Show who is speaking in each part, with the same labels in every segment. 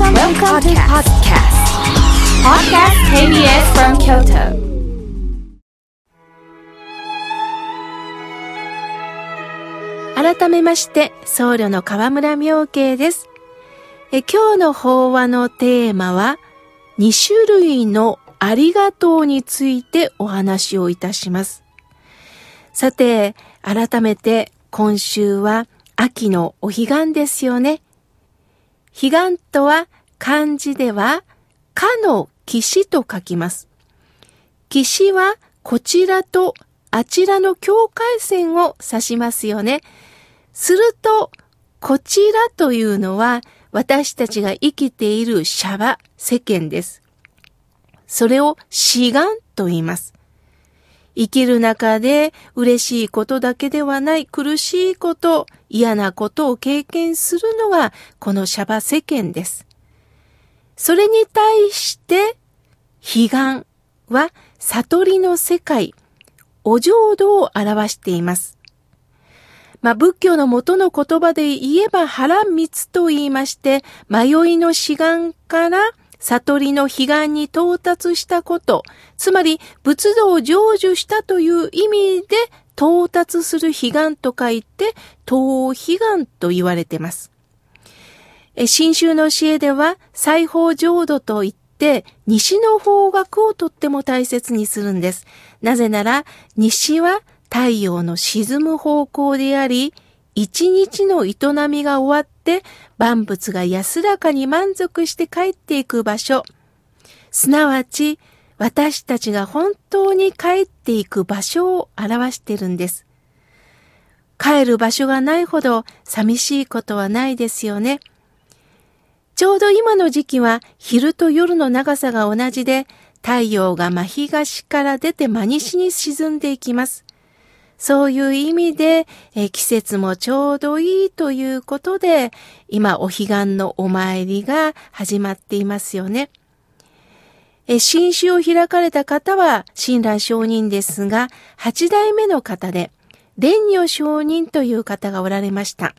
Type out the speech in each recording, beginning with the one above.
Speaker 1: Welcome, Welcome to podcast. Podcast KBS from Kyoto.
Speaker 2: 改めまして、僧侶の河村明慶です。え今日の法話のテーマは、2種類のありがとうについてお話をいたします。さて、改めて今週は秋のお彼岸ですよね。彼岸とは漢字では、かの岸と書きます。岸はこちらとあちらの境界線を指しますよね。すると、こちらというのは私たちが生きているシャバ、世間です。それを志願と言います。生きる中で嬉しいことだけではない苦しいこと、嫌なことを経験するのがこのシャバ世間です。それに対して、彼岸は悟りの世界、お浄土を表しています。まあ、仏教の元の言葉で言えば腹密と言いまして、迷いの志願から悟りの彼岸に到達したこと、つまり仏道を成就したという意味で到達する彼岸と書いて、東彼岸と言われています。新宗の教えでは、西方浄土といって、西の方角をとっても大切にするんです。なぜなら、西は太陽の沈む方向であり、一日の営みが終わって万物が安らかに満足して帰っていく場所。すなわち、私たちが本当に帰っていく場所を表しているんです。帰る場所がないほど寂しいことはないですよね。ちょうど今の時期は昼と夜の長さが同じで、太陽が真東から出て真西に沈んでいきます。そういう意味で、え季節もちょうどいいということで、今お彼岸のお参りが始まっていますよね。え新種を開かれた方は親鸞上人ですが、八代目の方で、蓮如上人という方がおられました。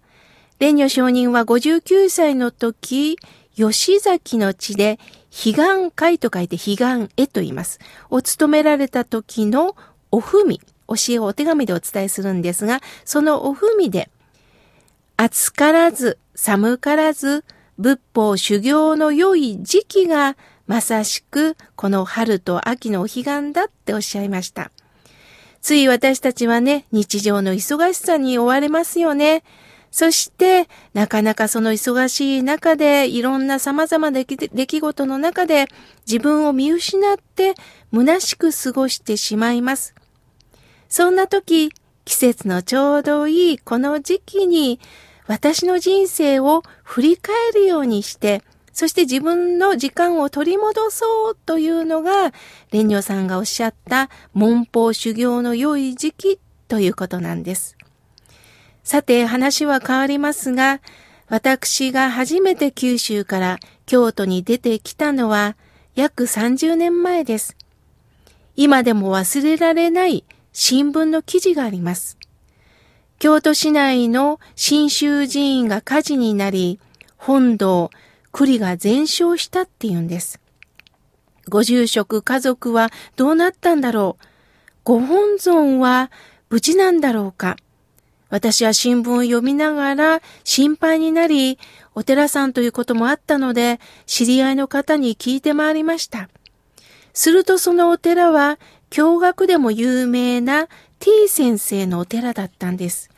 Speaker 2: 蓮如上人は59歳の時、吉崎の地で、彼岸会と書いて彼岸へと言います。を務められた時のおふみ、教えをお手紙でお伝えするんですが、そのおふみで、暑からず、寒からず、仏法修行の良い時期が、まさしくこの春と秋のお彼岸だっておっしゃいました。つい私たちはね、日常の忙しさに追われますよね。そして、なかなかその忙しい中で、いろんな様々な出来事の中で、自分を見失って、虚しく過ごしてしまいます。そんな時、季節のちょうどいいこの時期に、私の人生を振り返るようにして、そして自分の時間を取り戻そうというのが、蓮如さんがおっしゃった文法修行の良い時期ということなんです。さて話は変わりますが、私が初めて九州から京都に出てきたのは約30年前です。今でも忘れられない新聞の記事があります。京都市内の新州寺院が火事になり、本堂、栗が全焼したっていうんです。ご住職家族はどうなったんだろうご本尊は無事なんだろうか私は新聞を読みながら心配になり、お寺さんということもあったので、知り合いの方に聞いて回りました。するとそのお寺は、教学でも有名な T 先生のお寺だったんです。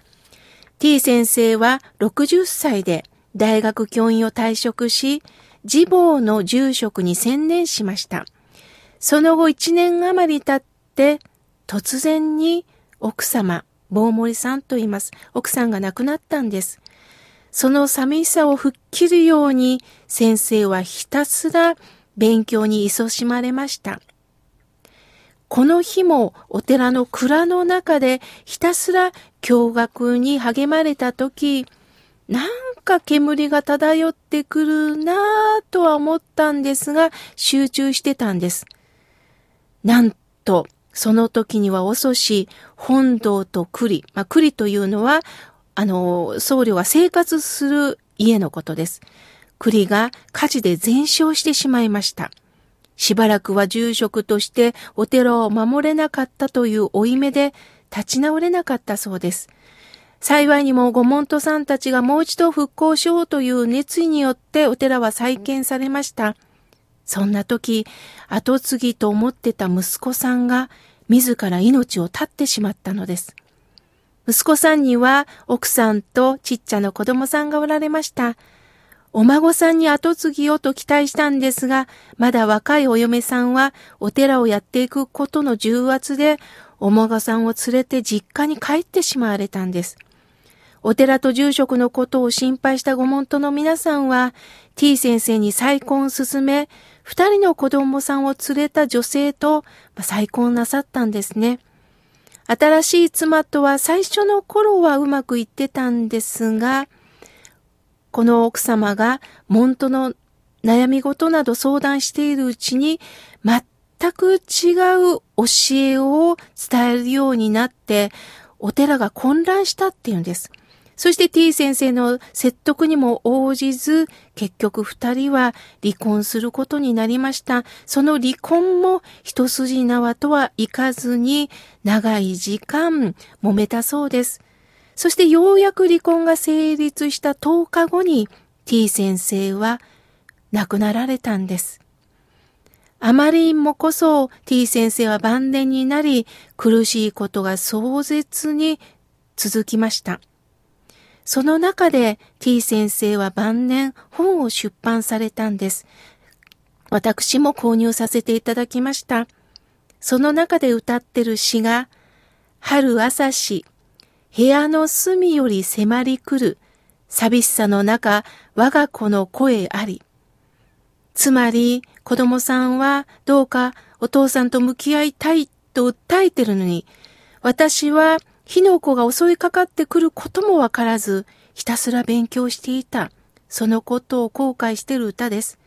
Speaker 2: T 先生は60歳で大学教員を退職し、自坊の住職に専念しました。その後1年余り経って、突然に奥様、坊森さんと言います。奥さんが亡くなったんです。その寂しさを吹っ切るように、先生はひたすら勉強に勤しまれました。この日もお寺の蔵の中でひたすら教学に励まれた時、なんか煙が漂ってくるなぁとは思ったんですが、集中してたんです。なんと、その時には遅し、本堂と栗。まあ、栗というのは、あの、僧侶が生活する家のことです。栗が火事で全焼してしまいました。しばらくは住職としてお寺を守れなかったという負い目で立ち直れなかったそうです。幸いにもご門徒さんたちがもう一度復興しようという熱意によってお寺は再建されました。そんな時、後継ぎと思ってた息子さんが自ら命を絶ってしまったのです。息子さんには奥さんとちっちゃな子供さんがおられました。お孫さんに後継ぎをと期待したんですが、まだ若いお嫁さんはお寺をやっていくことの重圧で、お孫さんを連れて実家に帰ってしまわれたんです。お寺と住職のことを心配したご門徒の皆さんは、T 先生に再婚を進め、二人の子供さんを連れた女性と再婚なさったんですね。新しい妻とは最初の頃はうまくいってたんですが、この奥様が門徒の悩み事など相談しているうちに全く違う教えを伝えるようになってお寺が混乱したっていうんです。そして T 先生の説得にも応じず、結局二人は離婚することになりました。その離婚も一筋縄とはいかずに、長い時間揉めたそうです。そしてようやく離婚が成立した10日後に T 先生は亡くなられたんです。あまりにもこそ T 先生は晩年になり苦しいことが壮絶に続きました。その中で T 先生は晩年本を出版されたんです。私も購入させていただきました。その中で歌ってる詩が、春朝し、部屋の隅より迫り来る寂しさの中、我が子の声あり。つまり、子供さんはどうかお父さんと向き合いたいと訴えてるのに、私は火の粉が襲いかかってくることもわからず、ひたすら勉強していた。そのことを後悔してる歌です。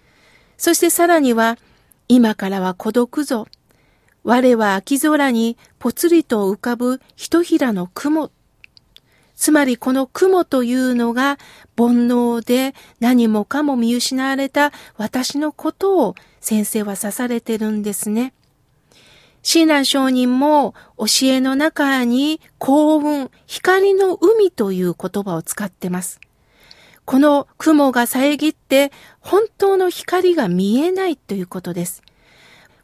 Speaker 2: そしてさらには、今からは孤独ぞ。我は秋空にぽつりと浮かぶひとひらの雲つまりこの雲というのが煩悩で何もかも見失われた私のことを先生は指されてるんですね。親鸞上人も教えの中に幸運、光の海という言葉を使ってます。この雲が遮って本当の光が見えないということです。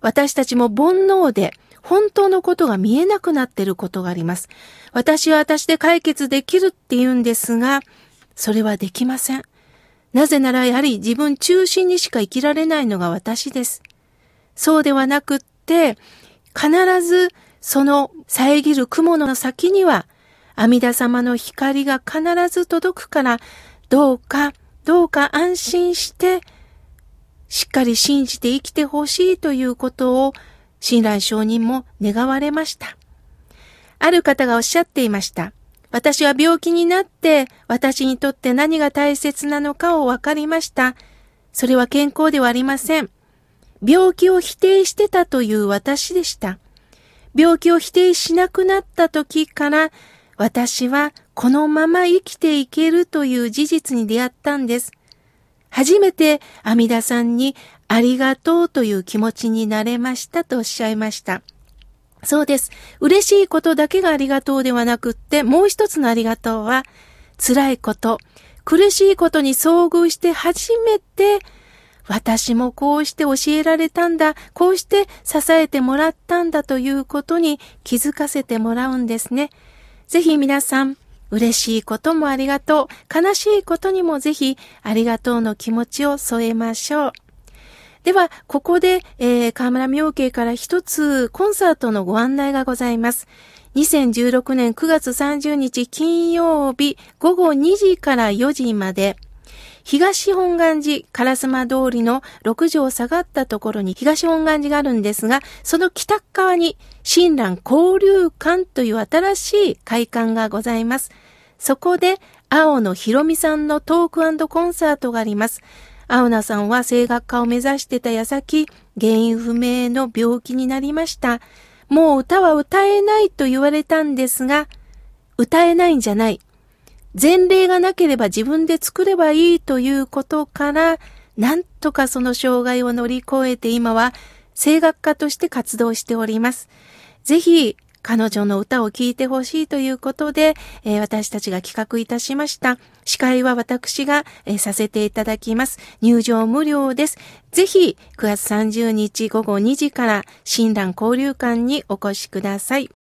Speaker 2: 私たちも煩悩で本当のことが見えなくなっていることがあります。私は私で解決できるって言うんですが、それはできません。なぜならやはり自分中心にしか生きられないのが私です。そうではなくって、必ずその遮る雲の先には阿弥陀様の光が必ず届くから、どうか、どうか安心して、しっかり信じて生きてほしいということを、親鸞上人も願われました。ある方がおっしゃっていました。私は病気になって私にとって何が大切なのかを分かりました。それは健康ではありません。病気を否定してたという私でした。病気を否定しなくなった時から私はこのまま生きていけるという事実に出会ったんです。初めて阿弥陀さんにありがとうという気持ちになれましたとおっしゃいました。そうです。嬉しいことだけがありがとうではなくって、もう一つのありがとうは、辛いこと、苦しいことに遭遇して初めて、私もこうして教えられたんだ、こうして支えてもらったんだということに気づかせてもらうんですね。ぜひ皆さん、嬉しいこともありがとう、悲しいことにもぜひありがとうの気持ちを添えましょう。では、ここで、えー、河村明慶から一つコンサートのご案内がございます。2016年9月30日金曜日午後2時から4時まで、東本願寺烏丸通りの6畳下がったところに東本願寺があるんですが、その北側に親鸞交流館という新しい会館がございます。そこで青野博美さんのトークコンサートがあります。青菜さんは声楽家を目指してた矢先、原因不明の病気になりました。もう歌は歌えないと言われたんですが、歌えないんじゃない。前例がなければ自分で作ればいいということから、なんとかその障害を乗り越えて今は声楽家として活動しております。ぜひ、彼女の歌を聴いてほしいということで、えー、私たちが企画いたしました。司会は私が、えー、させていただきます。入場無料です。ぜひ、9月30日午後2時から、親鸞交流館にお越しください。